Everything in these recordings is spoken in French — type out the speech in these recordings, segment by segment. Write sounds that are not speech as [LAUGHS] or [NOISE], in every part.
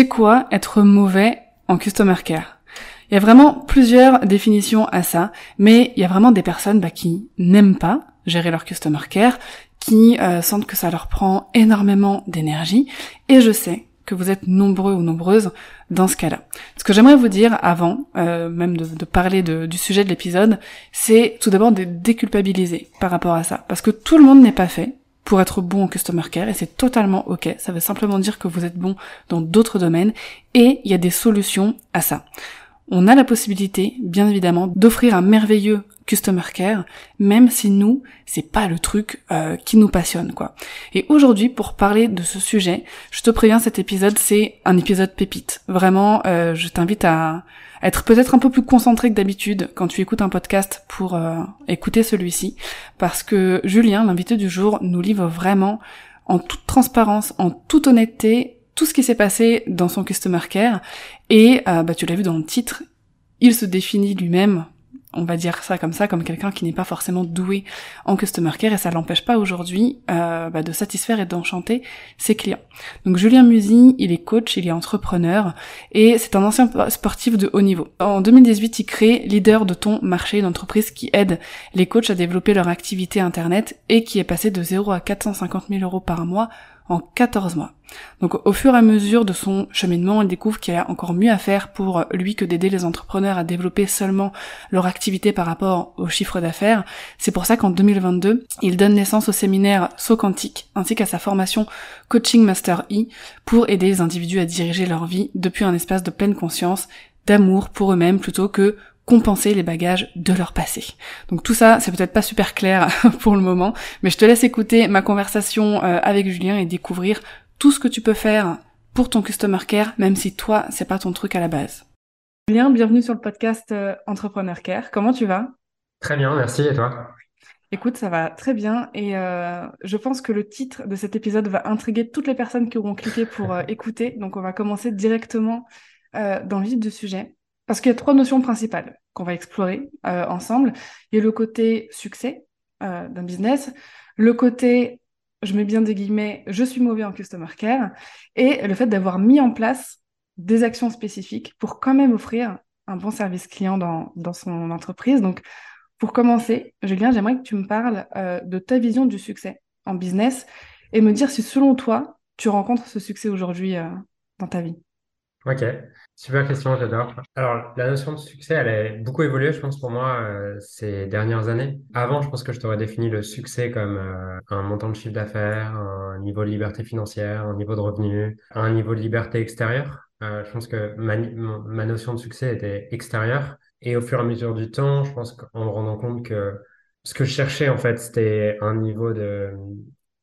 C'est quoi être mauvais en customer care? Il y a vraiment plusieurs définitions à ça, mais il y a vraiment des personnes bah, qui n'aiment pas gérer leur customer care, qui euh, sentent que ça leur prend énormément d'énergie, et je sais que vous êtes nombreux ou nombreuses dans ce cas-là. Ce que j'aimerais vous dire avant, euh, même de, parler du sujet de l'épisode, c'est tout d'abord de déculpabiliser par rapport à ça, parce que tout le monde n'est pas fait pour être bon en customer care et c'est totalement ok. Ça veut simplement dire que vous êtes bon dans d'autres domaines et il y a des solutions à ça. On a la possibilité, bien évidemment, d'offrir un merveilleux customer care, même si nous, c'est pas le truc euh, qui nous passionne, quoi. Et aujourd'hui, pour parler de ce sujet, je te préviens, cet épisode, c'est un épisode pépite. Vraiment, euh, je t'invite à, être peut-être un peu plus concentré que d'habitude quand tu écoutes un podcast pour euh, écouter celui-ci, parce que Julien, l'invité du jour, nous livre vraiment en toute transparence, en toute honnêteté, tout ce qui s'est passé dans son customer care. Et euh, bah, tu l'as vu dans le titre, il se définit lui-même on va dire ça comme ça, comme quelqu'un qui n'est pas forcément doué en customer care et ça l'empêche pas aujourd'hui euh, bah, de satisfaire et d'enchanter ses clients. Donc Julien Musi, il est coach, il est entrepreneur et c'est un ancien sportif de haut niveau. En 2018, il crée Leader de ton marché, une entreprise qui aide les coachs à développer leur activité internet et qui est passé de 0 à 450 000 euros par mois en 14 mois. Donc au fur et à mesure de son cheminement, il découvre qu'il y a encore mieux à faire pour lui que d'aider les entrepreneurs à développer seulement leur activité par rapport au chiffre d'affaires. C'est pour ça qu'en 2022, il donne naissance au séminaire Saut ainsi qu'à sa formation Coaching Master E pour aider les individus à diriger leur vie depuis un espace de pleine conscience, d'amour pour eux-mêmes plutôt que compenser les bagages de leur passé. Donc tout ça, c'est peut-être pas super clair [LAUGHS] pour le moment, mais je te laisse écouter ma conversation euh, avec Julien et découvrir tout ce que tu peux faire pour ton customer care, même si toi, c'est pas ton truc à la base. Julien, bienvenue sur le podcast euh, Entrepreneur Care. Comment tu vas? Très bien, merci. Et toi? Écoute, ça va très bien et euh, je pense que le titre de cet épisode va intriguer toutes les personnes qui auront cliqué pour [LAUGHS] écouter. Donc on va commencer directement dans le vif du sujet. Parce qu'il y a trois notions principales qu'on va explorer euh, ensemble. Il y a le côté succès euh, d'un business, le côté, je mets bien des guillemets, je suis mauvais en customer care, et le fait d'avoir mis en place des actions spécifiques pour quand même offrir un bon service client dans, dans son entreprise. Donc, pour commencer, Julien, j'aimerais que tu me parles euh, de ta vision du succès en business et me dire si selon toi, tu rencontres ce succès aujourd'hui dans ta vie. Ok, super question, j'adore. Alors, la notion de succès, elle a beaucoup évolué, je pense, pour moi, euh, ces dernières années. Avant, je pense que je t'aurais défini le succès comme euh, un montant de chiffre d'affaires, un niveau de liberté financière, un niveau de revenu, un niveau de liberté extérieure. Euh, je pense que ma, ma notion de succès était extérieure. Et au fur et à mesure du temps, je pense qu'en me rendant compte que ce que je cherchais, en fait, c'était un niveau de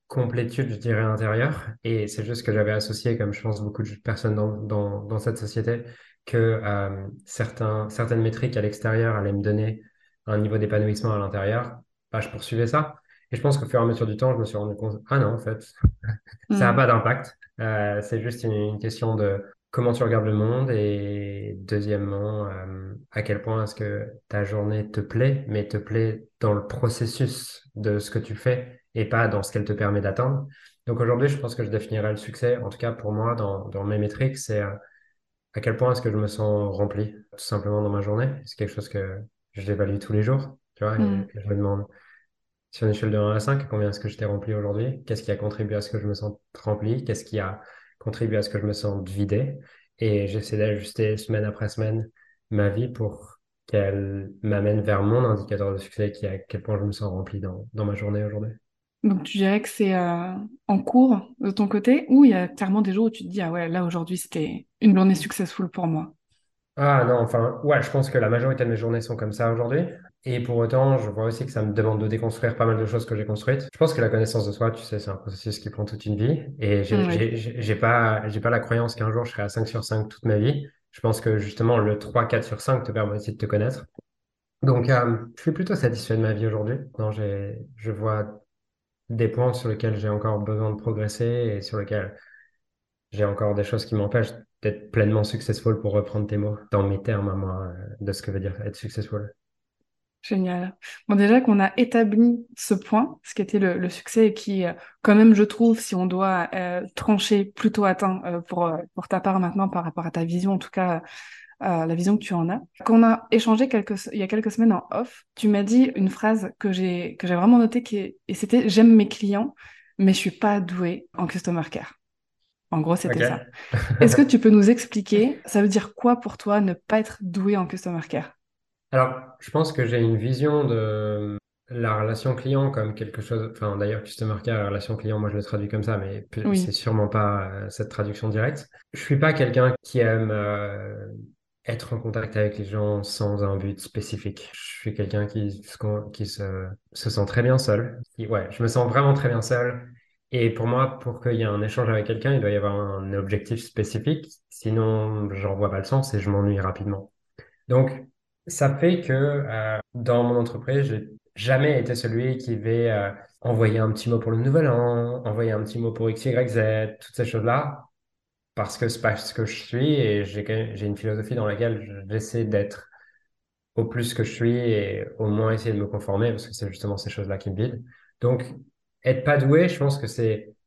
complétude, je dirais, intérieure. Et c'est juste que j'avais associé, comme je pense beaucoup de personnes dans, dans, dans cette société, que euh, certains, certaines métriques à l'extérieur allaient me donner un niveau d'épanouissement à l'intérieur. Bah, je poursuivais ça. Et je pense qu'au fur et à mesure du temps, je me suis rendu compte, ah non, en fait, [LAUGHS] ça n'a mm. pas d'impact. Euh, c'est juste une, une, question de comment tu regardes le monde et deuxièmement, euh, à quel point est-ce que ta journée te plaît, mais te plaît dans le processus de ce que tu fais et pas dans ce qu'elle te permet d'atteindre. Donc aujourd'hui, je pense que je définirais le succès, en tout cas pour moi, dans, dans mes métriques, c'est euh, à quel point est-ce que je me sens rempli, tout simplement dans ma journée. C'est quelque chose que je l'évalue tous les jours, tu vois, et, mm. je me demande sur une échelle de 1 à 5, combien est-ce que je t'ai rempli aujourd'hui? Qu'est-ce qui a contribué à ce que je me sens rempli? Qu'est-ce qui a contribué à ce que je me sente vidé? Et j'essaie d'ajuster semaine après semaine ma vie pour qu'elle m'amène vers mon indicateur de succès qui est à quel point je me sens rempli dans, dans ma journée aujourd'hui. Donc tu dirais que c'est euh, en cours de ton côté ou il y a clairement des jours où tu te dis ah ouais là aujourd'hui c'était une journée successful pour moi? Ah non enfin ouais je pense que la majorité de mes journées sont comme ça aujourd'hui. et pour autant, je vois aussi que ça me demande de déconstruire pas mal de choses que j'ai construites. Je pense que la connaissance de soi, tu sais, c'est un processus qui prend toute une vie. Et j'ai pas, j'ai pas la croyance qu'un jour je serai à 5 sur 5 toute ma vie. Je pense que justement, le 3, 4 sur 5 te permet aussi de te connaître. Donc, euh, je suis plutôt satisfait de ma vie aujourd'hui. Non, j'ai, je vois des points sur lesquels j'ai encore besoin de progresser et sur lesquels j'ai encore des choses qui m'empêchent d'être pleinement successful pour reprendre tes mots dans mes termes à moi euh, de ce que veut dire être successful. Génial. Bon, déjà qu'on a établi ce point, ce qui était le, succès et qui, euh, quand même, je trouve, si on doit euh, trancher, plutôt atteint pour, pour ta part maintenant par rapport à ta vision, en tout cas, la vision que tu en as. Quand on a échangé quelques, il y a quelques semaines en off, tu m'as dit une phrase que j'ai, que j'ai vraiment notée qui et c'était j'aime mes clients, mais je suis pas douée en customer care. En gros, c'était ça. Est-ce que tu peux nous expliquer, ça veut dire quoi pour toi ne pas être doué en customer care? Alors, je pense que j'ai une vision de la relation client comme quelque chose. Enfin, d'ailleurs, customer care, la relation client, moi je le traduis comme ça, mais c'est sûrement pas euh, cette traduction directe. Je suis pas quelqu'un qui aime euh, être en contact avec les gens sans un but spécifique. Je suis quelqu'un qui, se sent très bien seul. ouais, je me sens vraiment très bien seul. Et pour moi, pour qu'il y ait un échange avec quelqu'un, il doit y avoir un objectif spécifique. Sinon, j'en vois pas le sens et je m'ennuie rapidement. Donc, ça fait que euh, dans mon entreprise, j'ai jamais été celui qui va euh, envoyer un petit mot pour le nouvel an, envoyer un petit mot pour X, Y, Z, toutes ces choses-là, parce que c'est pas ce que je suis et j'ai une philosophie dans laquelle j'essaie d'être au plus que je suis et au moins essayer de me conformer parce que c'est justement ces choses-là qui me vident. Donc, être pas doué, je pense que c'est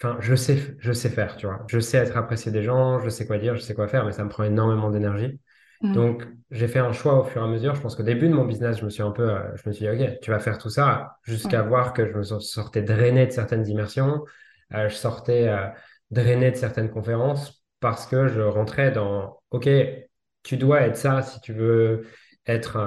Enfin, je sais, je sais faire, tu vois. Je sais être apprécié des gens, je sais quoi dire, je sais quoi faire, mais ça me prend énormément d'énergie. Mm. Donc, j'ai fait un choix au fur et à mesure. Je pense qu'au début de mon business, je me suis un peu, euh, je me suis dit, OK, tu vas faire tout ça jusqu'à voir que je me sortais drainé de certaines immersions. Euh, je sortais euh, drainé de certaines conférences parce que je rentrais dans, OK, tu dois être ça si tu veux être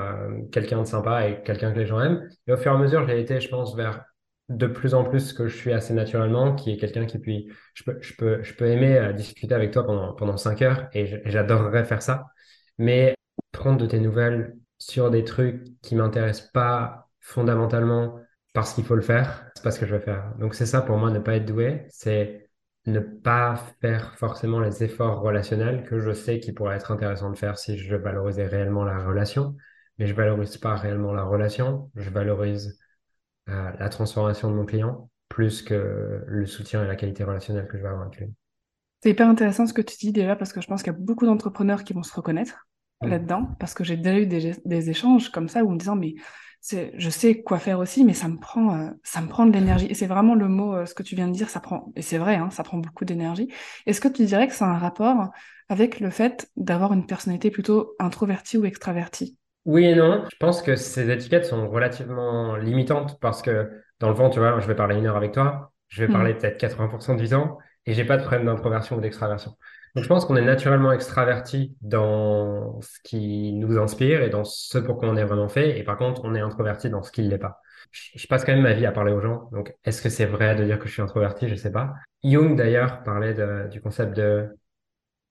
quelqu'un de sympa et quelqu'un que les gens aiment. Et au fur et à mesure, j'ai été, je pense, vers de plus en plus ce que je suis assez naturellement, qui est quelqu'un qui puis, je peux, je peux, je peux aimer discuter avec toi pendant, pendant cinq heures et j'adorerais faire ça. Mais prendre de tes nouvelles sur des trucs qui m'intéressent pas fondamentalement parce qu'il faut le faire, c'est pas ce que je vais faire. Donc c'est ça pour moi, ne pas être doué, c'est ne pas faire forcément les efforts relationnels que je sais qui pourraient être intéressants de faire si je valorisais réellement la relation. Mais je valorise pas réellement la relation, je valorise euh, la transformation de mon client plus que le soutien et la qualité relationnelle que je vais avoir avec lui. C'est hyper intéressant ce que tu dis déjà parce que je pense qu'il y a beaucoup d'entrepreneurs qui vont se reconnaître mm. là-dedans parce que j'ai déjà eu des, échanges comme ça où me disant mais je sais quoi faire aussi mais ça me prend euh, ça me prend de l'énergie et c'est vraiment le mot euh, ce que tu viens de dire ça prend et c'est vrai hein, ça prend beaucoup d'énergie. Est-ce que tu dirais que c'est un rapport avec le fait d'avoir une personnalité plutôt introvertie ou extravertie? Oui et non. Je pense que ces étiquettes sont relativement limitantes parce que dans le fond tu vois je vais parler une heure avec toi je vais mm. parler peut-être 80% du temps et j'ai pas de problème d'introversion ou d'extraversion. Donc je pense qu'on est naturellement extraverti dans ce qui nous inspire et dans ce pour quoi on est vraiment fait. Et par contre, on est introverti dans ce qui ne l'est pas. Je passe quand même ma vie à parler aux gens. Donc est-ce que c'est vrai de dire que je suis introverti? Je sais pas. Jung d'ailleurs parlait du concept de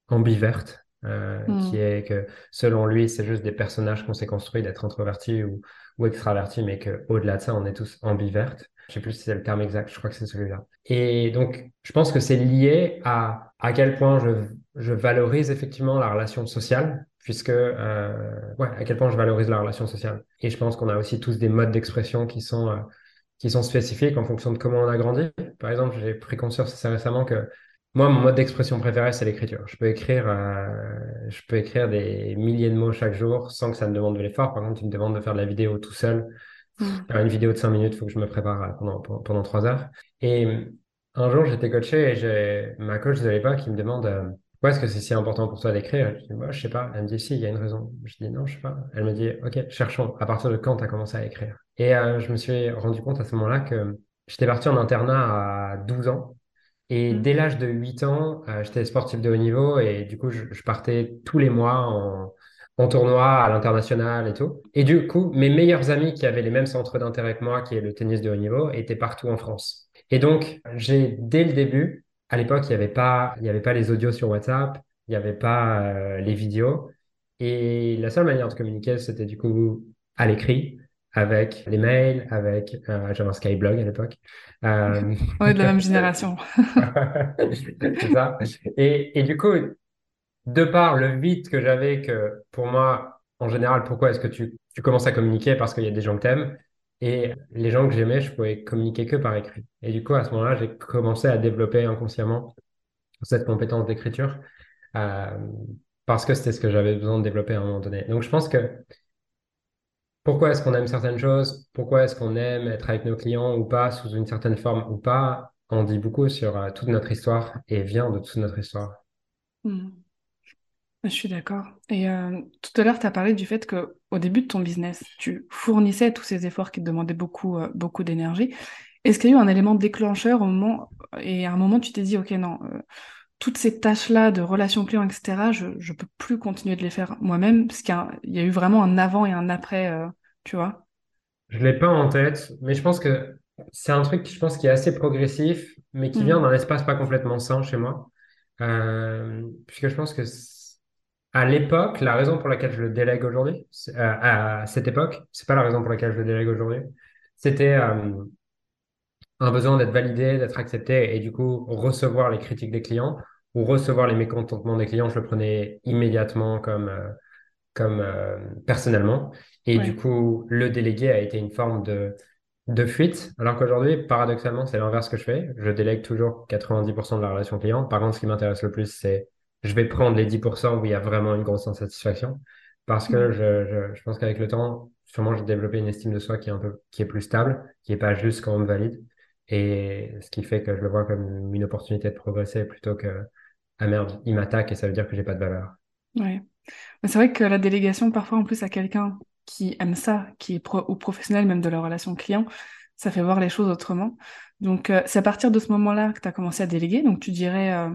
ambiverte, euh, hmm. qui est que selon lui, c'est juste des personnages qu'on s'est construits d'être introvertis ou, ou extravertis, mais qu'au-delà de ça, on est tous ambivertes. Je sais plus si c'est le terme exact, je crois que c'est celui-là. Et donc, je pense que c'est lié à à quel point je, je valorise effectivement la relation sociale, puisque, euh, ouais, à quel point je valorise la relation sociale. Et je pense qu'on a aussi tous des modes d'expression qui sont, euh, qui sont spécifiques en fonction de comment on a grandi. Par exemple, j'ai pris conscience assez récemment que moi, mon mode d'expression préféré, c'est l'écriture. Je peux écrire, euh, je peux écrire des milliers de mots chaque jour sans que ça me demande de l'effort. Par contre, tu me demandes de faire de la vidéo tout seul. Mm. Faire une vidéo de 5 minutes, il faut que je me prépare euh, pendant, pendant 3 heures. Et euh, un jour, j'étais coaché et j'ai ma coach de l'époque qui me demande euh, pourquoi est-ce que c'est si important pour toi d'écrire? Je dis, moi, je sais pas. Elle me dit, si, il y a une raison. Je dis, non, je sais pas. Elle me dit, OK, cherchons. À partir de quand tu as commencé à écrire? Et je me suis rendu compte à ce moment-là que j'étais parti en internat à 12 ans. Et mm. dès l'âge de 8 ans, j'étais sportif de haut niveau et du coup, je, je partais tous les mois en, en tournoi à l'international et tout. Et du coup, mes meilleurs amis qui avaient les mêmes centres d'intérêt que moi, qui est le tennis de haut niveau, étaient partout en France. Et donc, j'ai, dès le début, à l'époque, il n'y avait pas, il y avait pas les audios sur WhatsApp, il n'y avait pas euh, les vidéos. Et la seule manière de communiquer, c'était du coup à l'écrit, avec les mails, avec euh, j'avais un Skyblog à l'époque. Euh... [LAUGHS] On est de la même génération. [LAUGHS] c'est ça. Et, et du coup, de par le vide que j'avais, que pour moi, en général, pourquoi est-ce que tu, commences à communiquer? Parce qu'il y a des gens que t'aimes. Et les gens que j'aimais, je pouvais communiquer que par écrit. Et du coup, à ce moment-là, j'ai commencé à développer inconsciemment cette compétence d'écriture euh, parce que c'était ce que j'avais besoin de développer à un moment donné. Donc, je pense que pourquoi est-ce qu'on aime certaines choses, pourquoi est-ce qu'on aime être avec nos clients ou pas, sous une certaine forme ou pas, on dit beaucoup sur euh, toute notre histoire et vient de toute notre histoire. Hmm. Je suis d'accord. Et euh, tout à l'heure, tu as parlé du fait que au début de ton business, tu fournissais tous ces efforts qui te demandaient beaucoup, euh, beaucoup d'énergie. Est-ce qu'il y a eu un élément déclencheur au moment, et à un moment, tu t'es dit, OK, non, toutes ces tâches-là de relations clients, etc., je ne peux plus continuer de les faire moi-même, parce qu'il y, a eu vraiment un avant et un après, euh, tu vois? Je ne l'ai pas en tête, mais je pense que c'est un truc, je pense, qui est assez progressif, mais qui vient mm. d'un espace pas complètement sain chez moi. Euh, puisque je pense que à l'époque, la raison pour laquelle je le délègue aujourd'hui, euh, à cette époque, c'est pas la raison pour laquelle je le délègue aujourd'hui, c'était un besoin d'être validé, d'être accepté et du coup recevoir les critiques des clients ou recevoir les mécontentements des clients, je le prenais immédiatement comme, euh, comme euh, personnellement. Et du coup, le délégué a été une forme de, de fuite, alors qu'aujourd'hui, paradoxalement, c'est l'inverse que je fais. Je délègue toujours 90% de la relation client. Par contre, ce qui m'intéresse le plus, c'est je vais prendre les 10% où il y a vraiment une grosse insatisfaction. Parce que je, je, je pense qu'avec le temps, sûrement, j'ai développé une estime de soi qui est un peu, qui est plus stable, qui est pas juste quand on me valide. Et ce qui fait que je le vois comme une opportunité de progresser plutôt que ah merde, il m'attaque et ça veut dire que j'ai pas de valeur. Ouais. C'est vrai que la délégation, parfois en plus à quelqu'un qui aime ça, qui est pro ou professionnel même de la relation client, ça fait voir les choses autrement. Donc euh, c'est à partir de ce moment-là que tu as commencé à déléguer. Donc tu dirais, euh,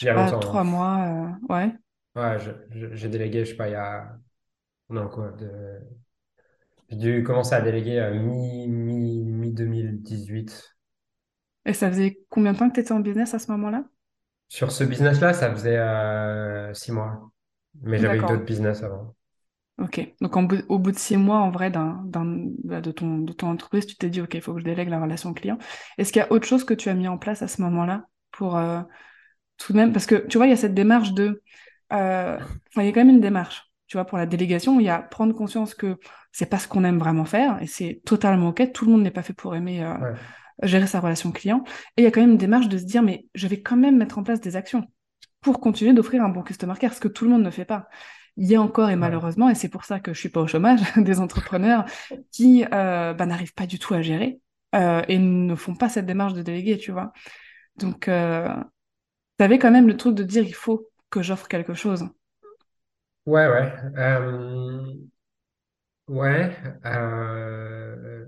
je sais pas, trois hein. mois, euh, ouais. Ouais, j'ai délégué, je sais pas, il y a. Non, quoi, de... J'ai dû commencer à déléguer à mi-2018. Mi, et ça faisait combien de temps que tu étais en business à ce moment-là? Sur ce business-là, ça faisait euh, six mois. Mais j'avais eu d'autres business avant. Ok. Donc au bout de six mois, en vrai, bah, de, ton, de ton entreprise, tu t'es dit, OK, il faut que je délègue la relation client. Est-ce qu'il y a autre chose que tu as mis en place à ce moment-là pour euh, tout de même Parce que tu vois, il y a cette démarche de... Euh, enfin, il y a quand même une démarche. Tu vois, pour la délégation, il y a prendre conscience que c'est pas ce qu'on aime vraiment faire et c'est totalement OK. Tout le monde n'est pas fait pour aimer gérer sa relation client. Et il y a quand même une démarche de se dire, mais je vais quand même mettre en place des actions pour continuer d'offrir un bon customer care, ce que tout le monde ne fait pas. Il y a encore et malheureusement, et c'est pour ça que je suis pas au chômage, [LAUGHS] des entrepreneurs qui euh, bah, n'arrivent pas du tout à gérer euh, et ne font pas cette démarche de déléguer, tu vois. Donc, euh, tu avais quand même le truc de dire, il faut que j'offre quelque chose. Ouais, ouais. Euh... Ouais. Euh...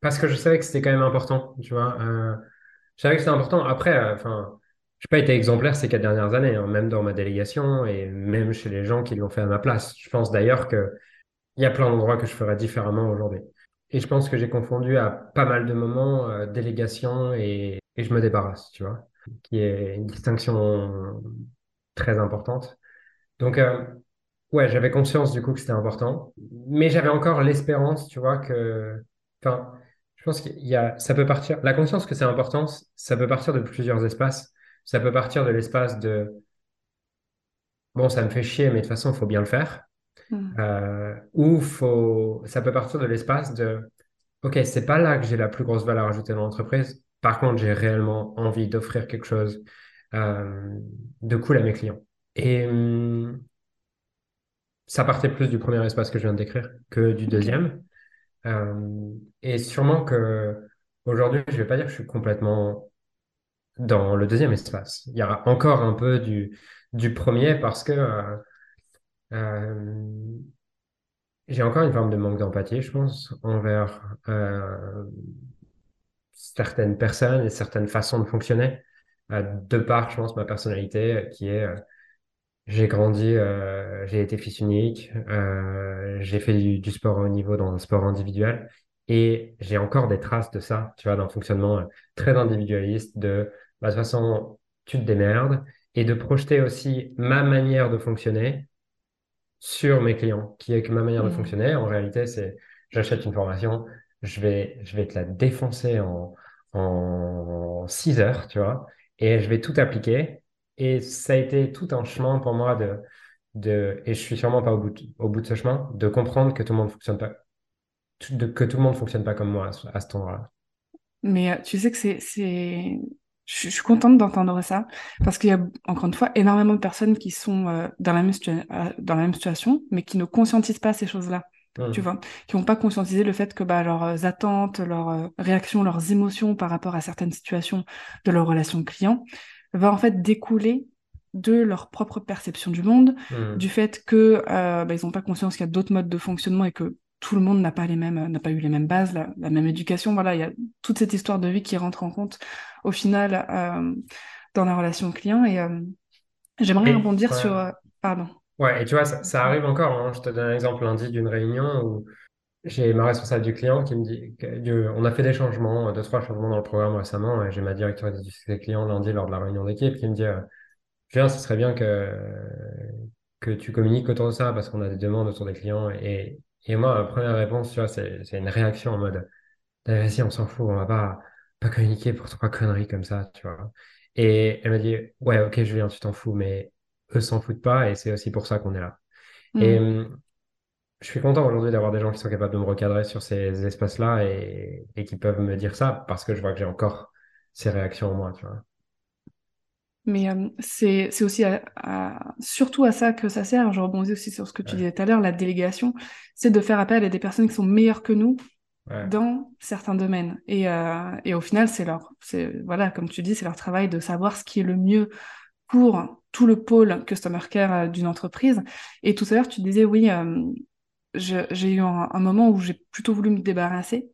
Parce que je savais que c'était quand même important, tu vois. Euh, je savais que c'était important. Après, enfin, je n'ai pas été exemplaire ces quatre dernières années, hein, même dans ma délégation et même chez les gens qui l'ont fait à ma place. Je pense d'ailleurs qu'il y a plein d'endroits que je ferais différemment aujourd'hui. Et je pense que j'ai confondu à pas mal de moments délégation et, et, je me débarrasse, tu vois, qui est une distinction très importante. Donc, euh, ouais, j'avais conscience du coup que c'était important, mais j'avais encore l'espérance, tu vois, que, enfin, je pense qu'il y a, ça peut partir, la conscience que c'est important, ça peut partir de plusieurs espaces. Ça peut partir de l'espace de, bon, ça me fait chier, mais de toute façon, il faut bien le faire. Hmm. Euh, ou faut, ça peut partir de l'espace de, OK, c'est pas là que j'ai la plus grosse valeur ajoutée dans l'entreprise. Par contre, j'ai réellement envie d'offrir quelque chose euh, de cool à mes clients. Et hum, ça partait plus du premier espace que je viens de décrire que du deuxième. Euh, et sûrement que aujourd'hui, je vais pas dire que je suis complètement dans le deuxième espace. Il y aura encore un peu du, du premier parce que euh, euh, j'ai encore une forme de manque d'empathie, je pense, envers certaines personnes et certaines façons de fonctionner, de par, je pense, ma personnalité qui est j'ai grandi, euh, j'ai été fils unique, euh, j'ai fait du, du, sport au niveau dans le sport individuel et j'ai encore des traces de ça, tu vois, d'un fonctionnement euh, très individualiste de, bah, de toute façon, tu te démerdes et de projeter aussi ma manière de fonctionner sur mes clients, qui est que ma manière de Mm. fonctionner, en réalité, c'est j'achète une formation, je vais, je vais te la défoncer en, en 6 heures, tu vois, et je vais tout appliquer. Et ça a été tout un chemin pour moi de, de et je suis sûrement pas au bout de, au bout de ce chemin, de comprendre que tout le monde fonctionne pas, de- que tout le monde fonctionne pas comme moi à, ce à cet endroit-là. Mais euh, tu sais que c'est, c'est... Je suis contente d'entendre ça, parce qu'il y a, encore une fois, énormément de personnes qui sont euh, dans la même euh, dans la même situation, mais qui ne conscientisent pas ces choses-là, tu Hmm. vois, qui n'ont pas conscientisé le fait que bah, leurs attentes, leurs euh, réactions, leurs émotions par rapport à certaines situations de leur relation client va en fait découler de leur propre perception du monde, Hmm. du fait que euh, bah, ils n'ont pas conscience qu'il y a d'autres modes de fonctionnement et que tout le monde n'a pas les mêmes, n'a pas eu les mêmes bases, la, la même éducation. Voilà, il y a toute cette histoire de vie qui rentre en compte au final euh, dans la relation client. Et euh, j'aimerais rebondir ouais. sur, euh, pardon. Ouais, et tu vois, ça, arrive encore. hein. Je te donne un exemple lundi d'une réunion où j'ai ma responsable du client qui me dit que, du- on a fait des changements, deux, trois changements dans le programme récemment, et j'ai ma directrice du succès client lundi lors de la réunion d'équipe qui me dit, Julien, ce serait bien que, que tu communiques autour de ça parce qu'on a des demandes autour des clients. Et, et moi, première réponse, tu vois, c'est, une réaction en mode, vas-y, on s'en fout, on va pas, pas communiquer pour trois conneries comme ça, tu vois. Et elle m'a dit, ouais, ok, Julien, tu t'en fous, mais eux s'en foutent pas et c'est aussi pour ça qu'on est là. Et Mm. hum, je suis content aujourd'hui d'avoir des gens qui sont capables de me recadrer sur ces espaces-là et, et qui peuvent me dire ça parce que je vois que j'ai encore ces réactions en moi, tu vois. Mais euh, c'est c'est aussi à- à- surtout à ça que ça sert. Je rebondis aussi sur ce que tu Ouais, disais tout à l'heure, la délégation, c'est de faire appel à des personnes qui sont meilleures que nous ouais, dans certains domaines. Et, euh, et au final, c'est leur, c'est, voilà, comme tu dis, c'est leur travail de savoir ce qui est le mieux pour tout le pôle Customer Care euh, d'une entreprise. Et tout à l'heure, tu disais, oui, euh, j'ai eu un, un moment où j'ai plutôt voulu me débarrasser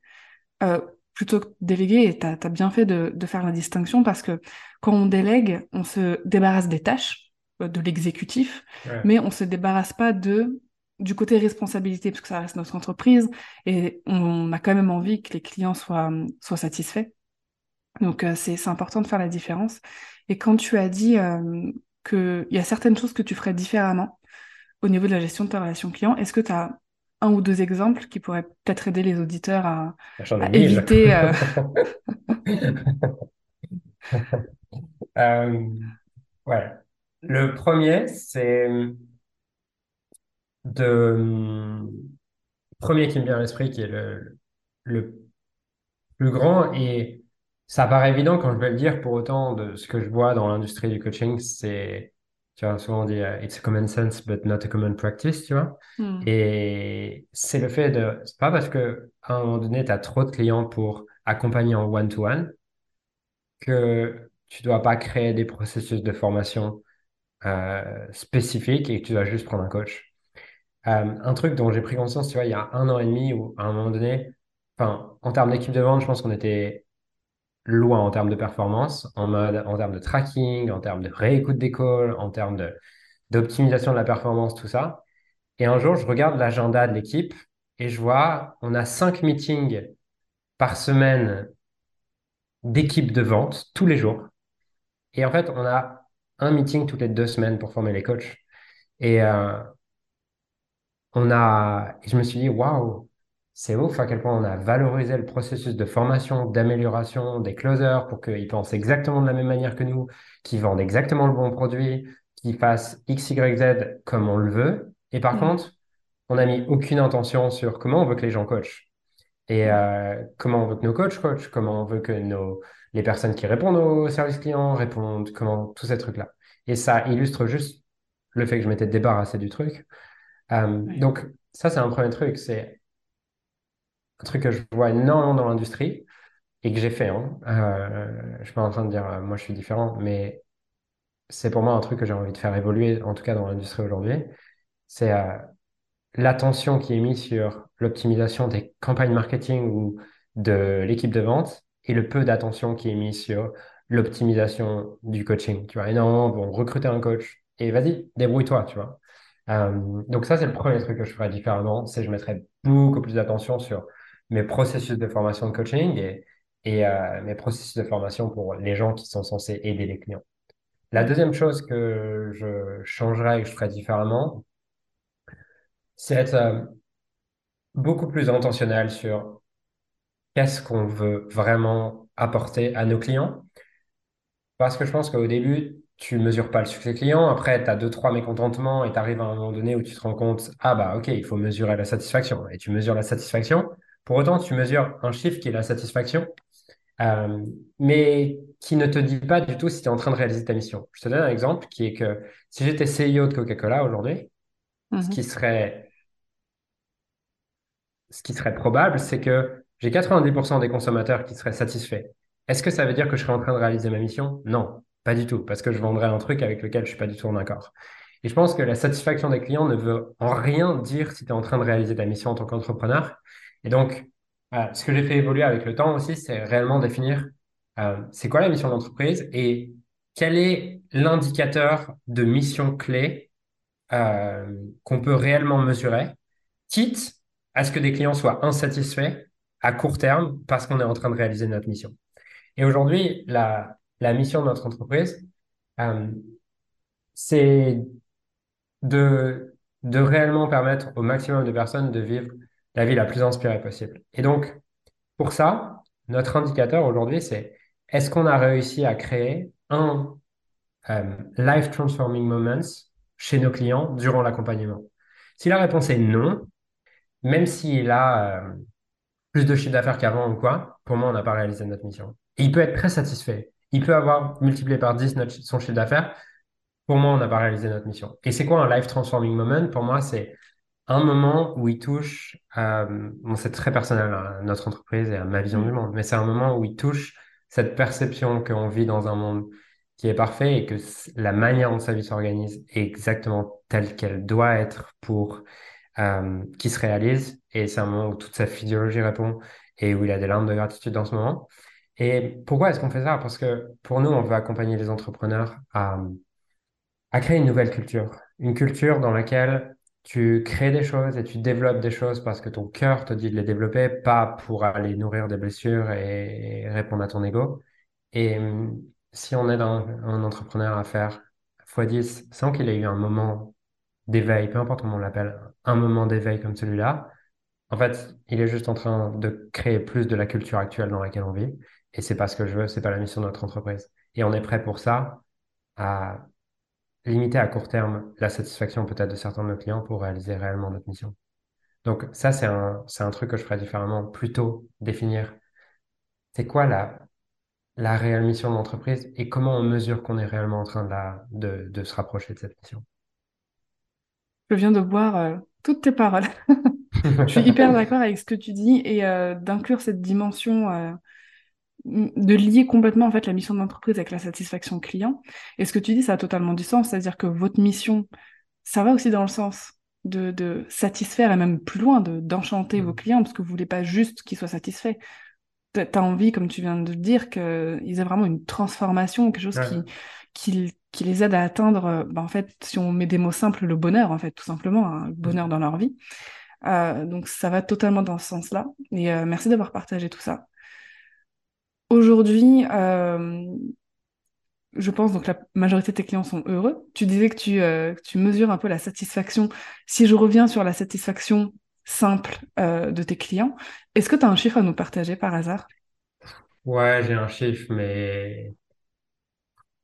euh, plutôt que déléguer. Et tu as, bien fait de, de faire la distinction parce que quand on délègue, on se débarrasse des tâches, de l'exécutif, ouais. mais on se débarrasse pas de du côté responsabilité, parce que ça reste notre entreprise, et on a quand même envie que les clients soient, soient satisfaits. Donc euh, c'est important de faire la différence. Et quand tu as dit qu'il y a certaines choses que tu ferais différemment au niveau de la gestion de ta relation client, est-ce que tu as un ou deux exemples qui pourraient peut-être aider les auditeurs à, éviter... euh, [LAUGHS] [LAUGHS] Euh, ouais. Le premier, c'est de... Premier qui me vient à l'esprit, qui est le, le plus grand, et ça paraît évident quand je vais le dire, pour autant de ce que je vois dans l'industrie du coaching, c'est, tu vois, souvent on dit, euh, it's a common sense, but not a common practice, tu vois. hmm, Et c'est le fait de, c'est pas parce que à un moment donné, tu as trop de clients pour accompagner en one-to-one que tu dois pas créer des processus de formation euh, spécifiques et que tu dois juste prendre un coach. Euh, un truc dont j'ai pris conscience, tu vois, il y a un an et demi où à un moment donné, enfin, en termes d'équipe de vente, je pense qu'on était loin en termes de performance, en mode, en termes de tracking, en termes de réécoute des calls, en termes de, d'optimisation de la performance, tout ça. Et un jour, je regarde l'agenda de l'équipe et je vois, on a cinq meetings par semaine d'équipe de vente tous les jours. Et en fait, on a un meeting toutes les deux semaines pour former les coachs. Et euh, on a, et je me suis dit, waouh, c'est ouf à quel point on a valorisé le processus de formation, d'amélioration des closers pour qu'ils pensent exactement de la même manière que nous, qu'ils vendent exactement le bon produit, qu'ils fassent X, Y, Z comme on le veut. Et par hmm, contre, on n'a mis aucune intention sur comment on veut que les gens coachent. Et hmm, euh, comment on veut que nos coachs coachent, comment on veut que nos, les personnes qui répondent aux services clients répondent, comment tous ces trucs-là. Et ça illustre juste le fait que je m'étais débarrassé du truc. Euh, ouais, donc, ça, c'est un premier truc. C'est un truc que je vois énormément dans l'industrie et que j'ai fait. Hein. Euh, je suis pas en train de dire, euh, moi, je suis différent, mais c'est pour moi un truc que j'ai envie de faire évoluer, en tout cas dans l'industrie aujourd'hui. C'est euh, l'attention qui est mise sur l'optimisation des campagnes marketing ou de l'équipe de vente et le peu d'attention qui est mise sur l'optimisation du coaching. Tu vois, énormément vont recruter un coach et vas-y, débrouille-toi, tu vois. Donc ça, c'est le premier truc que je ferais différemment, c'est je mettrais beaucoup plus d'attention sur mes processus de formation de coaching et, euh, mes processus de formation pour les gens qui sont censés aider les clients. La deuxième chose que je changerais et que je ferais différemment, c'est être euh, beaucoup plus intentionnel sur qu'est-ce qu'on veut vraiment apporter à nos clients. Parce que je pense qu'au début, tu mesures pas le succès client. Après, tu as deux, trois mécontentements et tu arrives à un moment donné où tu te rends compte, ah bah ok, il faut mesurer la satisfaction. Et tu mesures la satisfaction. Pour autant, tu mesures un chiffre qui est la satisfaction, euh, mais qui ne te dit pas du tout si tu es en train de réaliser ta mission. Je te donne un exemple qui est que si j'étais CEO de Coca-Cola aujourd'hui, ce qui Mhm. serait, ce qui serait probable, c'est que j'ai 90% des consommateurs qui seraient satisfaits. Est-ce que ça veut dire que je serais en train de réaliser ma mission? Non, pas du tout, parce que je vendrais un truc avec lequel je suis pas du tout en accord. Et je pense que la satisfaction des clients ne veut en rien dire si tu es en train de réaliser ta mission en tant qu'entrepreneur. Et donc, euh, ce que j'ai fait évoluer avec le temps aussi, c'est réellement définir euh, c'est quoi la mission de l'entreprise et quel est l'indicateur de mission clé euh, qu'on peut réellement mesurer, quitte à ce que des clients soient insatisfaits à court terme parce qu'on est en train de réaliser notre mission. Et aujourd'hui, la, la mission de notre entreprise, euh, c'est de, de réellement permettre au maximum de personnes de vivre la vie la plus inspirée possible. Et donc, pour ça, notre indicateur aujourd'hui, c'est est-ce qu'on a réussi à créer un euh, life transforming moments chez nos clients durant l'accompagnement? Si la réponse est non, même s'il a euh, plus de chiffre d'affaires qu'avant ou quoi, pour moi, on n'a pas réalisé notre mission. Il peut être très satisfait. Il peut avoir multiplié par 10 notre- son chiffre d'affaires. Pour moi, on n'a pas réalisé notre mission. Et c'est quoi un life transforming moment? Pour moi, c'est un moment où il touche, bon, c'est très personnel à notre entreprise et à ma vision du Mhm. monde, mais c'est un moment où il touche cette perception qu'on vit dans un monde qui est parfait et que la manière dont sa vie s'organise est exactement telle qu'elle doit être pour euh, qui se réalise. Et c'est un moment où toute sa physiologie répond et où il a des larmes de gratitude dans ce moment. Et pourquoi est-ce qu'on fait ça? Parce que pour nous, on veut accompagner les entrepreneurs à à créer une nouvelle culture. Une culture dans laquelle tu crées des choses et tu développes des choses parce que ton cœur te dit de les développer, pas pour aller nourrir des blessures et répondre à ton ego. Et hum, si on aide un, un entrepreneur à faire x 10 sans qu'il ait eu un moment d'éveil, peu importe comment on l'appelle, un moment d'éveil comme celui-là, en fait, il est juste en train de créer plus de la culture actuelle dans laquelle on vit. Et c'est pas ce que je veux, c'est pas la mission de notre entreprise. Et on est prêt pour ça à limiter à court terme la satisfaction peut-être de certains de nos clients pour réaliser réellement notre mission. Donc ça, c'est un, c'est un truc que je ferais différemment, plutôt définir c'est quoi la, la réelle mission de l'entreprise et comment on mesure qu'on est réellement en train de, la, de, de se rapprocher de cette mission? Je viens de boire euh, toutes tes paroles. [LAUGHS] Je suis hyper [LAUGHS] d'accord avec ce que tu dis et euh, d'inclure cette dimension euh, de lier complètement en fait la mission de l'entreprise avec la satisfaction client. Et ce que tu dis, ça a totalement du sens, c'est-à-dire que votre mission, ça va aussi dans le sens de, de satisfaire et même plus loin, de d'enchanter vos clients, parce que vous voulez pas juste qu'ils soient satisfaits. T'as t'as envie, comme tu viens de le dire, qu'ils aient vraiment une transformation, quelque chose Ouais. qui, qui, qui les aide à atteindre, bah, en fait, si on met des mots simples, le bonheur, en fait, tout simplement, hein, le bonheur dans leur vie. Euh, donc ça va totalement dans ce sens-là. Et euh, merci d'avoir partagé tout ça. Aujourd'hui, euh, je pense donc la majorité de tes clients sont heureux. Tu disais que tu, euh, tu mesures un peu la satisfaction. Si je reviens sur la satisfaction simple euh, de tes clients, est-ce que tu as un chiffre à nous partager par hasard? Ouais, j'ai un chiffre, mais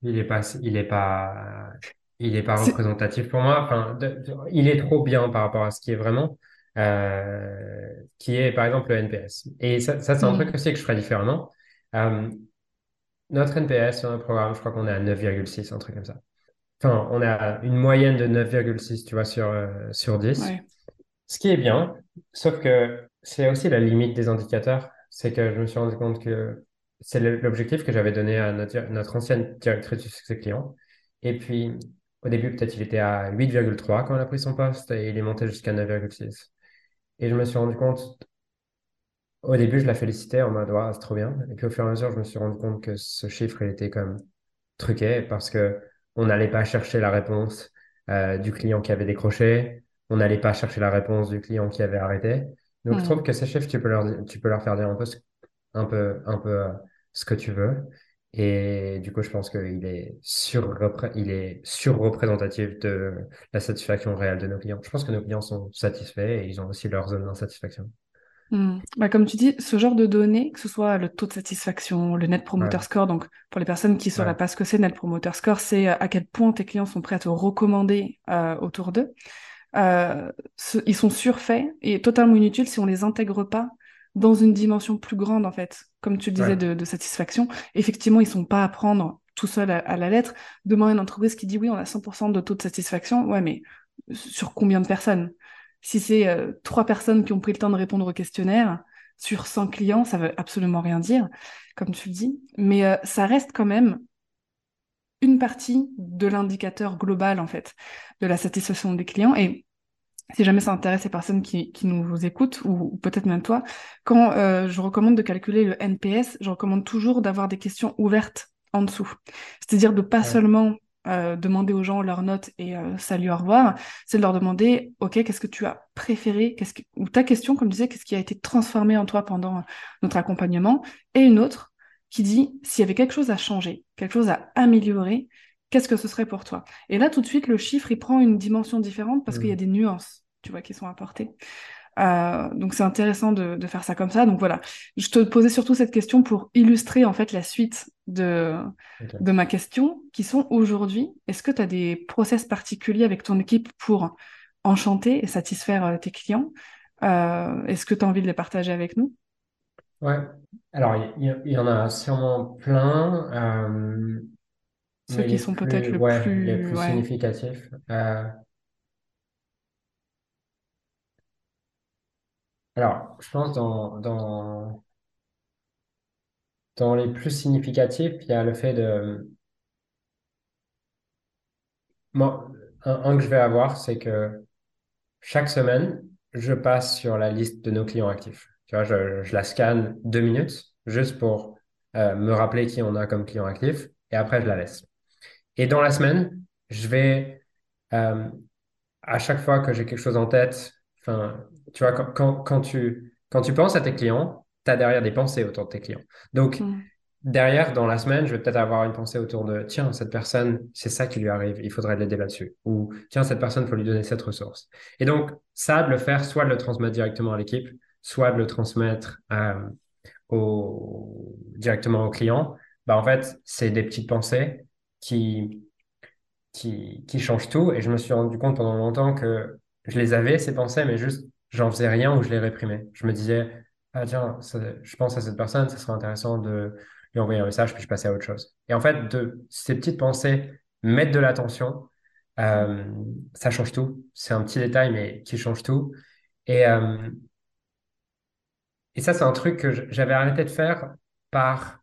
il est pas, il est pas, il est pas représentatif pour moi. Enfin, de- de- il est trop bien par rapport à ce qui est vraiment, euh, qui est par exemple le NPS. Et ça, ça c'est un truc aussi que je ferais différemment. Euh, Notre NPS sur un programme, je crois qu'on est à 9,6, un truc comme ça. Enfin, on à une moyenne de 9,6, tu vois, sur, euh, sur 10. Ouais. Ce qui est bien, sauf que c'est aussi la limite des indicateurs. C'est que je me suis rendu compte que c'est l'objectif que j'avais donné à notre, notre ancienne directrice du succès client. Et puis, au début, peut-être il était à 8,3 quand elle a pris son poste et il est monté jusqu'à 9,6. Et je me suis rendu compte au début, je la félicitais en mode, ouais, c'est trop bien. Et puis au fur et à mesure, je me suis rendu compte que ce chiffre, il était quand même truqué parce que on n'allait pas chercher la réponse euh, du client qui avait décroché, on n'allait pas chercher la réponse du client qui avait arrêté. Donc je trouve que ces chiffres, tu peux leur, tu peux leur faire dire un peu, ce- un peu, un peu euh, ce que tu veux. Et du coup, je pense qu'il est sur il est surreprésentatif de la satisfaction réelle de nos clients. Je pense que nos clients sont satisfaits et ils ont aussi leur zone d'insatisfaction. Bah, comme tu dis, ce genre de données, que ce soit le taux de satisfaction, le Net Promoter Score, donc pour les personnes qui ne sauraient pas ce que c'est, Net Promoter Score, c'est euh, à quel point tes clients sont prêts à te recommander euh, autour d'eux. Euh, ils sont surfaits et totalement inutiles si on les intègre pas dans une dimension plus grande, en fait, comme tu le disais, de, satisfaction. Effectivement, ils sont pas à prendre tout seul à, la lettre. Demain, une entreprise qui dit oui, on a 100% de taux de satisfaction, ouais, mais sur combien de personnes? Si c'est euh, trois personnes qui ont pris le temps de répondre au questionnaire sur 100 clients, ça veut absolument rien dire, comme tu le dis. Mais euh, ça reste quand même une partie de l'indicateur global, en fait, de la satisfaction des clients. Et si jamais ça intéresse les personnes qui, nous écoutent, ou, peut-être même toi, quand euh, je recommande de calculer le NPS, je recommande toujours d'avoir des questions ouvertes en dessous. C'est-à-dire de pas seulement euh, demander aux gens leurs notes et euh, salut, au revoir, c'est de leur demander, OK, qu'est-ce que tu as préféré, qu'est-ce que... ou ta question, comme je disais, qu'est-ce qui a été transformé en toi pendant notre accompagnement, et une autre qui dit, s'il y avait quelque chose à changer, quelque chose à améliorer, qu'est-ce que ce serait pour toi? Et là, tout de suite, le chiffre, il prend une dimension différente parce qu'il y a mmh. des nuances, tu vois, qui sont apportées. Euh, donc c'est intéressant de, faire ça comme ça. Donc voilà, je te posais surtout cette question pour illustrer en fait la suite de, de ma question, qui sont aujourd'hui, est-ce que tu as des process particuliers avec ton équipe pour enchanter et satisfaire euh, tes clients? Euh, Est-ce que tu as envie de les partager avec nous? Ouais, alors il y, en a sûrement plein. Ceux qui sont peut-être le plus, les plus significatifs. Alors, je pense dans, dans, dans les plus significatifs, il y a le fait de... Moi, un, que je vais avoir, c'est que chaque semaine, je passe sur la liste de nos clients actifs. Tu vois, je, la scanne deux minutes juste pour euh, me rappeler qui on a comme client actif et après, je la laisse. Et dans la semaine, je vais, euh, à chaque fois que j'ai quelque chose en tête, enfin, tu vois, quand, quand, tu, quand tu penses à tes clients, tu as derrière des pensées autour de tes clients. Donc, derrière, dans la semaine, je vais peut-être avoir une pensée autour de tiens, cette personne, c'est ça qui lui arrive, il faudrait l'aider là-dessus. Ou tiens, cette personne, il faut lui donner cette ressource. Et donc, ça, de le faire, soit de le transmettre directement à l'équipe, soit de le transmettre euh, au, directement au client, bah, en fait, c'est des petites pensées qui, qui, qui changent tout. Et je me suis rendu compte pendant longtemps que je les avais, ces pensées, mais juste j'en faisais rien ou je les réprimais. Je me disais, ah tiens, je pense à cette personne, ça serait intéressant de lui envoyer un message, puis je passais à autre chose. Et en fait, de ces petites pensées, mettre de l'attention, euh, ça change tout. C'est un petit détail, mais qui change tout. Et, euh, et ça, c'est un truc que j'avais arrêté de faire par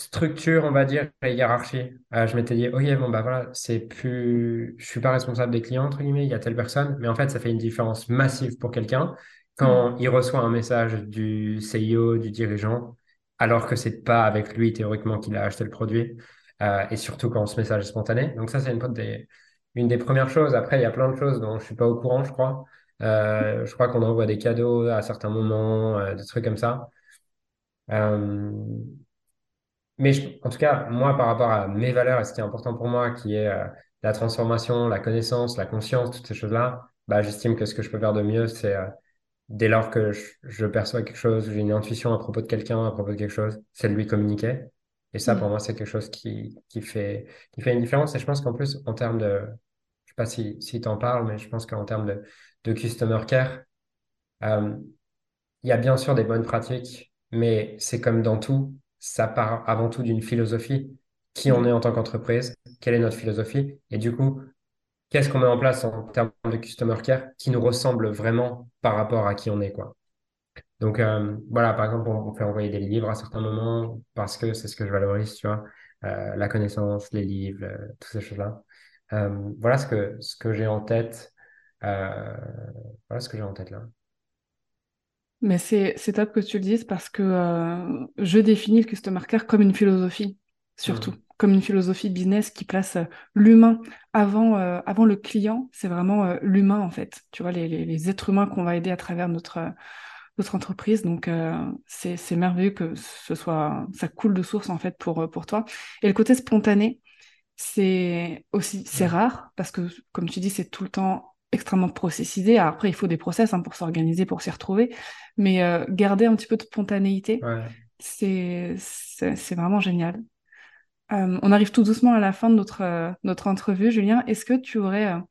structure, on va dire, et hiérarchie. Euh, je m'étais dit, ok, bon, bah voilà, c'est plus, je suis pas responsable des clients, entre guillemets, il y a telle personne, mais en fait, ça fait une différence massive pour quelqu'un quand mm. il reçoit un message du CIO, du dirigeant, alors que c'est pas avec lui, théoriquement, qu'il a acheté le produit, euh, et surtout quand ce message est spontané. Donc ça, c'est une, des, une des premières choses. Après, il y a plein de choses dont je suis pas au courant, je crois. Euh, je crois qu'on envoie des cadeaux à certains moments, des trucs comme ça. Mais en tout cas, moi, par rapport à mes valeurs et ce qui est important pour moi, qui est euh, la transformation, la connaissance, la conscience, toutes ces choses-là, bah, j'estime que ce que je peux faire de mieux, c'est euh, dès lors que je, perçois quelque chose, j'ai une intuition à propos de quelqu'un, à propos de quelque chose, c'est de lui communiquer. Et ça, pour mm. moi, c'est quelque chose qui, qui, fait, qui fait une différence. Et je pense qu'en plus, en termes de, je sais pas si, si tu en parles, mais je pense qu'en termes de, de customer care, euh, il y a bien sûr des bonnes pratiques, mais c'est comme dans tout, ça part avant tout d'une philosophie. Qui on est en tant qu'entreprise, quelle est notre philosophie, et du coup, qu'est-ce qu'on met en place en termes de customer care qui nous ressemble vraiment par rapport à qui on est, quoi? Donc euh, voilà, par exemple, on, fait envoyer des livres à certains moments parce que c'est ce que je valorise, tu vois, euh, la connaissance, les livres, euh, toutes ces choses-là. voilà ce que ce que j'ai en tête. voilà ce que j'ai en tête là. Mais c'est, c'est top que tu le dises parce que euh, je définis le Customer Care comme une philosophie, surtout, mmh. comme une philosophie business qui place euh, l'humain avant, euh, avant le client. C'est vraiment l'humain, en fait. Tu vois, les, les, les êtres humains qu'on va aider à travers notre, votre entreprise. Donc, euh, c'est merveilleux que ce soit, ça coule de source en fait pour, pour toi. Et le côté spontané, c'est aussi, c'est rare parce que, comme tu dis, c'est tout le temps extrêmement processisé. après, il faut des process hein, pour s'organiser, pour s'y retrouver. Mais euh, garder un petit peu de spontanéité, c'est vraiment génial. Euh, on arrive tout doucement à la fin de notre, euh, notre entrevue. Julien, est-ce que tu aurais un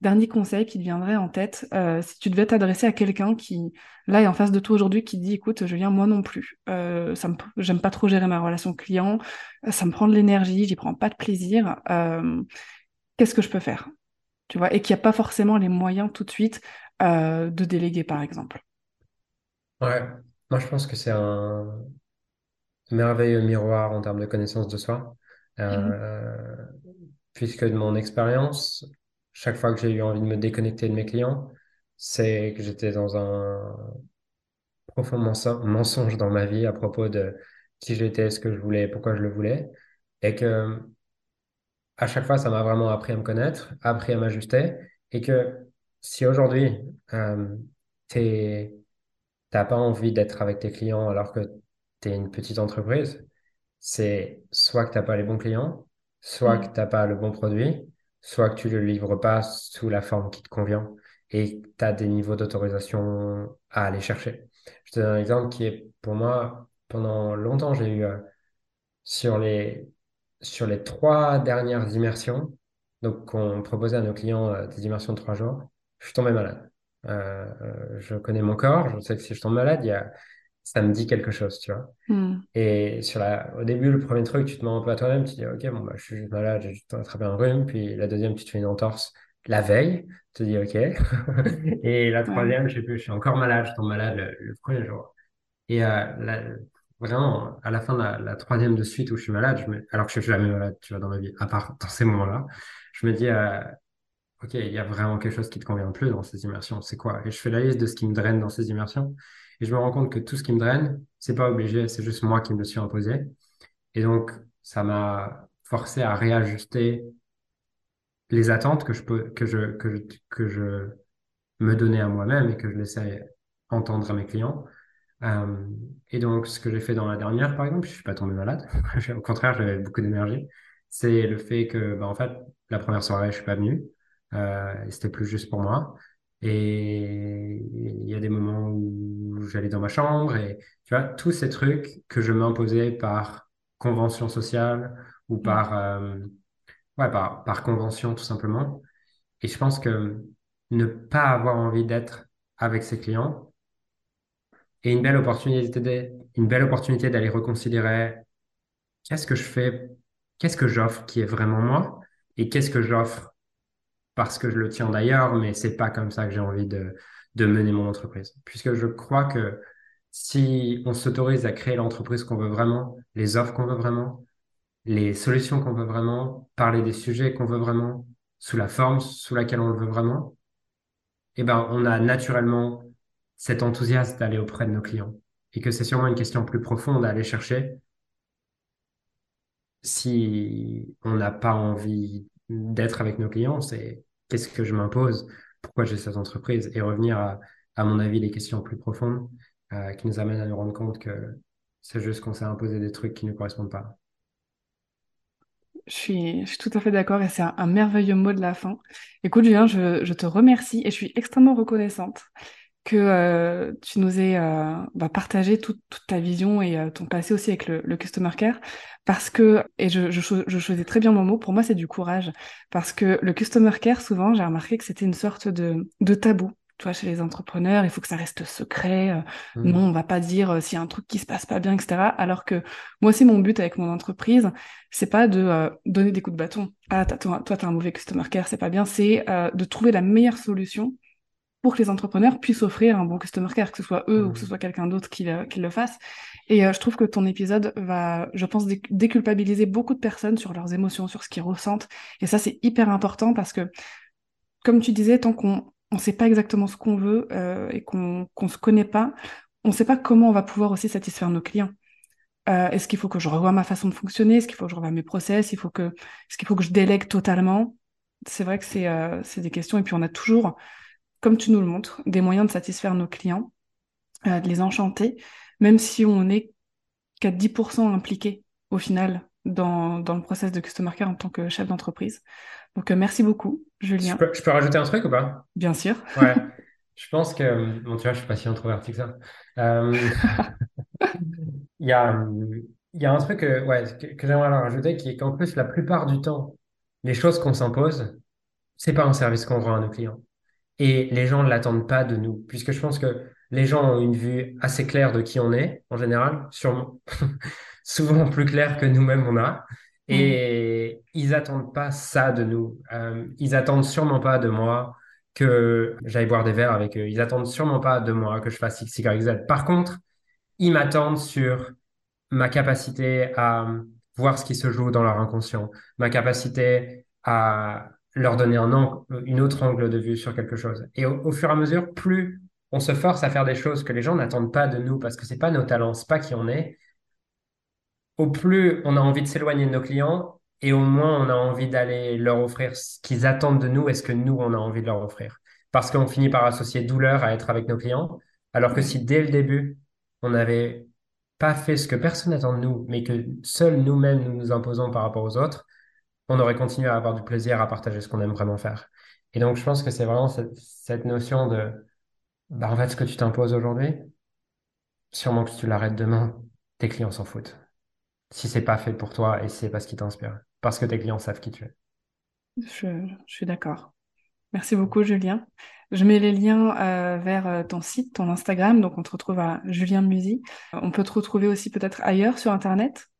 dernier conseil qui te viendrait en tête si tu devais t'adresser à quelqu'un qui, là, est en face de toi aujourd'hui, qui dit, écoute, Julien, moi non plus, ça me, j'aime pas trop gérer ma relation client, ça me prend de l'énergie, j'y prends pas de plaisir. Qu'est-ce que je peux faire? Tu vois, et qui a pas forcément les moyens tout de suite euh, de déléguer, par exemple. Ouais, moi je pense que c'est un merveilleux miroir en termes de connaissance de soi, euh, puisque de mon expérience, chaque fois que j'ai eu envie de me déconnecter de mes clients, c'est que j'étais dans un profond mensonge dans ma vie à propos de qui j'étais, ce que je voulais, pourquoi je le voulais, et que à chaque fois, ça m'a vraiment appris à me connaître, appris à m'ajuster. Et que si aujourd'hui, euh, tu n'as pas envie d'être avec tes clients alors que tu es une petite entreprise, c'est soit que tu n'as pas les bons clients, soit que mm. tu n'as pas le bon produit, soit que tu ne le livres pas sous la forme qui te convient et tu as des niveaux d'autorisation à aller chercher. Je te donne un exemple qui est pour moi, pendant longtemps, j'ai eu euh, sur les sur les trois dernières immersions, donc qu'on proposait à nos clients euh, des immersions de trois jours, je suis tombé malade. Euh, euh, je connais mon corps, je sais que si je tombe malade, il y a, ça me dit quelque chose, tu vois. Hmm. Et sur la, au début, le premier truc, tu te mens un peu à toi-même, tu dis, OK, bon, bah, je suis juste malade, j'ai juste attrapé un rhume. Puis la deuxième, tu te fais une entorse la veille, tu te dis, OK. [LAUGHS] et la troisième, je sais plus, je suis encore malade, je tombe malade le, premier jour. Et euh, la, vraiment, à la fin de la, troisième de suite où je suis malade, je me... alors que je suis jamais malade, tu vois, dans ma vie, à part dans ces moments-là, je me dis, euh, OK, il y a vraiment quelque chose qui te convient plus dans ces immersions. C'est quoi? Et je fais la liste de ce qui me draine dans ces immersions. Et je me rends compte que tout ce qui me draine, c'est pas obligé, c'est juste moi qui me le suis imposé. Et donc, ça m'a forcé à réajuster les attentes que je peux, que je, que je, que je me donnais à moi-même et que je laissais entendre à mes clients euh, et donc, ce que j'ai fait dans la dernière, par exemple, je suis pas tombé malade. [LAUGHS] Au contraire, j'avais beaucoup d'énergie. C'est le fait que, bah, en fait, la première soirée, je suis pas venu. Euh, c'était plus juste pour moi. Et il y a des moments où j'allais dans ma chambre et tu vois, tous ces trucs que je m'imposais par convention sociale ou mm. par, euh, ouais, par, par convention tout simplement. Et je pense que ne pas avoir envie d'être avec ses clients, et une belle opportunité, une belle opportunité d'aller reconsidérer qu'est-ce que je fais, qu'est-ce que j'offre qui est vraiment moi et qu'est-ce que j'offre parce que je le tiens d'ailleurs, mais c'est pas comme ça que j'ai envie de, de mener mon entreprise. Puisque je crois que si on s'autorise à créer l'entreprise qu'on veut vraiment, les offres qu'on veut vraiment, les solutions qu'on veut vraiment, parler des sujets qu'on veut vraiment, sous la forme sous laquelle on le veut vraiment, eh ben, on a naturellement cet enthousiasme d'aller auprès de nos clients et que c'est sûrement une question plus profonde à aller chercher si on n'a pas envie d'être avec nos clients, c'est qu'est-ce que je m'impose, pourquoi j'ai cette entreprise et revenir à, à mon avis les questions plus profondes euh, qui nous amènent à nous rendre compte que c'est juste qu'on s'est imposé des trucs qui ne correspondent pas. Je suis, je suis tout à fait d'accord et c'est un, merveilleux mot de la fin. Écoute, Julien, je, je te remercie et je suis extrêmement reconnaissante que euh, tu nous aies euh, bah, partagé toute, ta vision et euh, ton passé aussi avec le, le, Customer Care. Parce que, et je, je, je choisis très bien mon mot, pour moi c'est du courage. Parce que le Customer Care, souvent, j'ai remarqué que c'était une sorte de, de tabou. Tu vois, chez les entrepreneurs, il faut que ça reste secret. Euh, mmh. Non, on va pas dire euh, s'il y a un truc qui se passe pas bien, etc. Alors que moi aussi, mon but avec mon entreprise, c'est pas de donner des coups de bâton. Ah, toi, toi, t'as un mauvais Customer Care, c'est pas bien. C'est de trouver la meilleure solution pour que les entrepreneurs puissent offrir un bon customer care, que ce soit eux ou que ce mmh. soit quelqu'un d'autre qui, le fasse. Et euh, je trouve que ton épisode va, je pense, déculpabiliser beaucoup de personnes sur leurs émotions, sur ce qu'ils ressentent. Et ça, c'est hyper important parce que, comme tu disais, tant qu'on ne sait pas exactement ce qu'on veut euh, et qu'on ne se connaît pas, on ne sait pas comment on va pouvoir aussi satisfaire nos clients. Euh, est-ce qu'il faut que je revoie ma façon de fonctionner? Est-ce qu'il faut que je revoie mes process? Il faut que, Est-ce qu'il faut que je délègue totalement? C'est vrai que c'est des questions. Et puis on a toujours comme tu nous le montres, des moyens de satisfaire nos clients. de les enchanter, même si on n'est qu'à 10% impliqué au final dans, dans le process de Customer Care en tant que chef d'entreprise. Donc merci beaucoup, Julien. Je peux, rajouter un truc ou pas? Bien sûr. Ouais. [LAUGHS] Je pense que, bon, tu vois, je suis pas si introverti que ça. [LAUGHS] Il y a, il y a un truc que, ouais, que, j'aimerais rajouter qui est qu'en plus, la plupart du temps, les choses qu'on s'impose, c'est pas un service qu'on rend à nos clients. Et les gens ne l'attendent pas de nous, puisque je pense que les gens ont une vue assez claire de qui on est, en général, sûrement, [LAUGHS] souvent plus claire que nous-mêmes on a. Et mmh. ils attendent pas ça de nous. Euh, ils attendent sûrement pas de moi que j'aille boire des verres avec eux. Ils attendent sûrement pas de moi que je fasse X, Y, Z. Par contre, ils m'attendent sur ma capacité à voir ce qui se joue dans leur inconscient, ma capacité à leur donner un angle, une autre angle de vue sur quelque chose. Et au, fur et à mesure, plus on se force à faire des choses que les gens n'attendent pas de nous parce que c'est pas nos talents, c'est pas qui on est, au plus on a envie de s'éloigner de nos clients et au moins on a envie d'aller leur offrir ce qu'ils attendent de nous et ce que nous on a envie de leur offrir. Parce qu'on finit par associer douleur à être avec nos clients, alors que si dès le début on n'avait pas fait ce que personne n'attend de nous, mais que seuls nous-mêmes nous nous imposons par rapport aux autres, on aurait continué à avoir du plaisir à partager ce qu'on aime vraiment faire. Et donc, je pense que c'est vraiment cette, notion de, bah, en fait, ce que tu t'imposes aujourd'hui, sûrement que si tu l'arrêtes demain, tes clients s'en foutent. Si c'est pas fait pour toi et c'est pas ce qui t'inspire. Parce que tes clients savent qui tu es. Je, suis d'accord. Merci beaucoup, Julien. Je mets les liens euh, vers euh, ton site, ton Instagram, donc on te retrouve à Julien Musy. On peut te retrouver aussi peut-être ailleurs sur Internet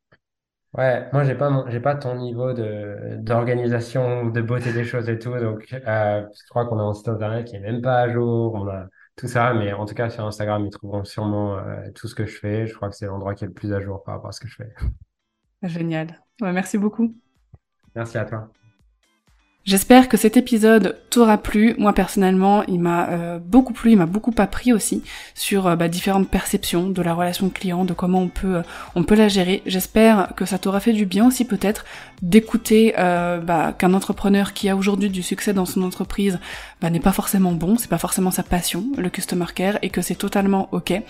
Ouais, moi j'ai pas j'ai pas ton niveau de d'organisation, de beauté des choses et tout, donc euh, je crois qu'on a un site internet qui est même pas à jour, on a tout ça, mais en tout cas sur Instagram ils trouveront sûrement tout ce que je fais. Je crois que c'est l'endroit qui est le plus à jour par rapport à ce que je fais. Génial. merci beaucoup. Merci à toi. J'espère que cet épisode t'aura plu. Moi personnellement, il m'a euh, beaucoup plu, il m'a beaucoup appris aussi sur euh, bah, différentes perceptions de la relation client, de comment on peut euh, on peut la gérer. J'espère que ça t'aura fait du bien aussi peut-être d'écouter bah, qu'un entrepreneur qui a aujourd'hui du succès dans son entreprise bah, n'est pas forcément bon, c'est pas forcément sa passion, le customer care, et que c'est totalement ok.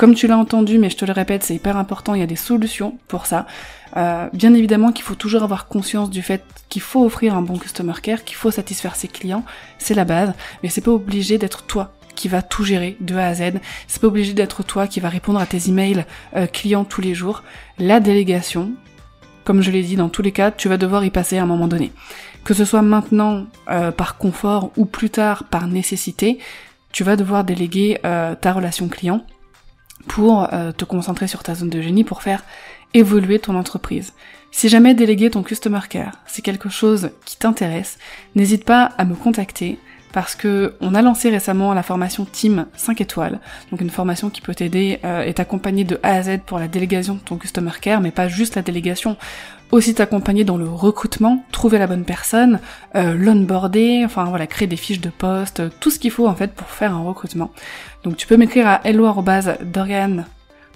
Comme tu l'as entendu, mais je te le répète, c'est hyper important, il y a des solutions pour ça. Euh, bien évidemment qu'il faut toujours avoir conscience du fait qu'il faut offrir un bon customer care, qu'il faut satisfaire ses clients, c'est la base, mais c'est pas obligé d'être toi qui va tout gérer de A à Z. C'est pas obligé d'être toi qui va répondre à tes emails euh, clients tous les jours. La délégation, comme je l'ai dit, dans tous les cas, tu vas devoir y passer à un moment donné. Que ce soit maintenant euh, par confort ou plus tard par nécessité, tu vas devoir déléguer ta relation client pour euh, te concentrer sur ta zone de génie pour faire évoluer ton entreprise. Si jamais déléguer ton customer care, c'est quelque chose qui t'intéresse, n'hésite pas à me contacter parce que on a lancé récemment la formation Team 5 étoiles, donc une formation qui peut t'aider euh, et t'accompagner de A à Z pour la délégation de ton customer care, mais pas juste la délégation, aussi t'accompagner dans le recrutement, trouver la bonne personne, euh, l'onboarder, enfin voilà, créer des fiches de poste, tout ce qu'il faut en fait pour faire un recrutement. Donc tu peux m'écrire à hello@dorian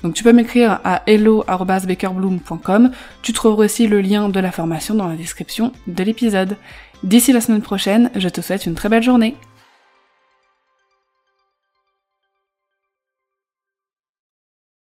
donc tu peux m'écrire à hello.bakerbloom.com. Tu trouveras aussi le lien de la formation dans la description de l'épisode. D'ici la semaine prochaine, je te souhaite une très belle journée.